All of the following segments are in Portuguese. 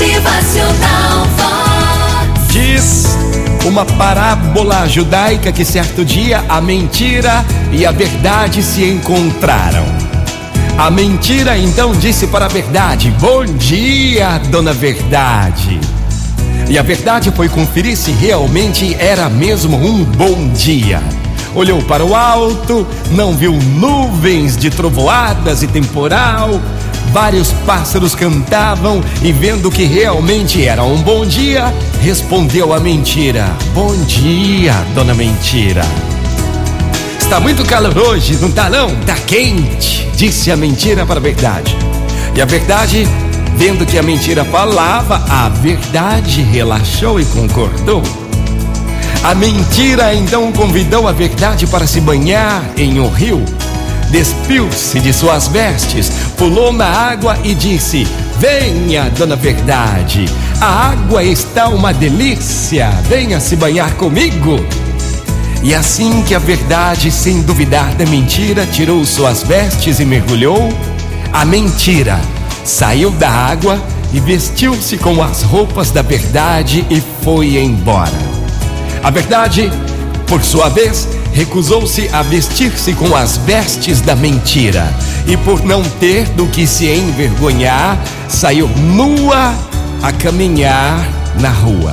Motivacional Vox. Diz uma parábola judaica que certo dia a mentira e a verdade se encontraram. A mentira então disse para a verdade: Bom dia, dona Verdade. E a verdade foi conferir se realmente era mesmo um bom dia. Olhou para o alto, não viu nuvens de trovoadas e temporal, vários pássaros cantavam e, vendo que realmente era um bom dia, respondeu a mentira: Bom dia, dona Mentira. Está muito calor hoje, não tá não? Tá quente, disse a mentira para a verdade. E a verdade, vendo que a mentira falava, a verdade relaxou e concordou. A mentira então convidou a verdade para se banhar em um rio. Despiu-se de suas vestes, pulou na água e disse: Venha, dona Verdade, a água está uma delícia, venha se banhar comigo. E assim que a verdade, sem duvidar da mentira, tirou suas vestes e mergulhou, a mentira saiu da água e vestiu-se com as roupas da verdade e foi embora. A verdade, por sua vez, recusou-se a vestir-se com as vestes da mentira e, por não ter do que se envergonhar, saiu nua a caminhar na rua.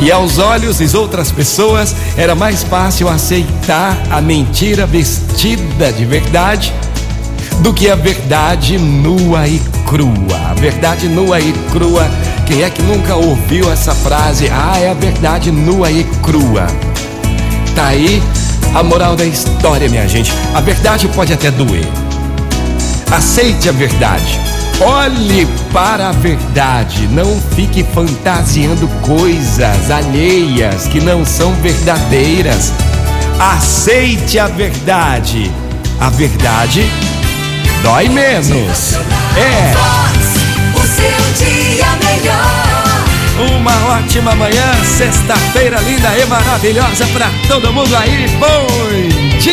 E aos olhos de outras pessoas era mais fácil aceitar a mentira vestida de verdade do que a verdade nua e crua. A verdade nua e crua. Quem é que nunca ouviu essa frase? Ah, é a verdade nua e crua. Tá aí a moral da história, minha gente. A verdade pode até doer. Aceite a verdade. Olhe para a verdade, não fique fantasiando coisas alheias que não são verdadeiras. Aceite a verdade. A verdade dói menos. É. O seu dia melhor. Uma ótima manhã, sexta-feira linda e maravilhosa para todo mundo aí. Bom dia!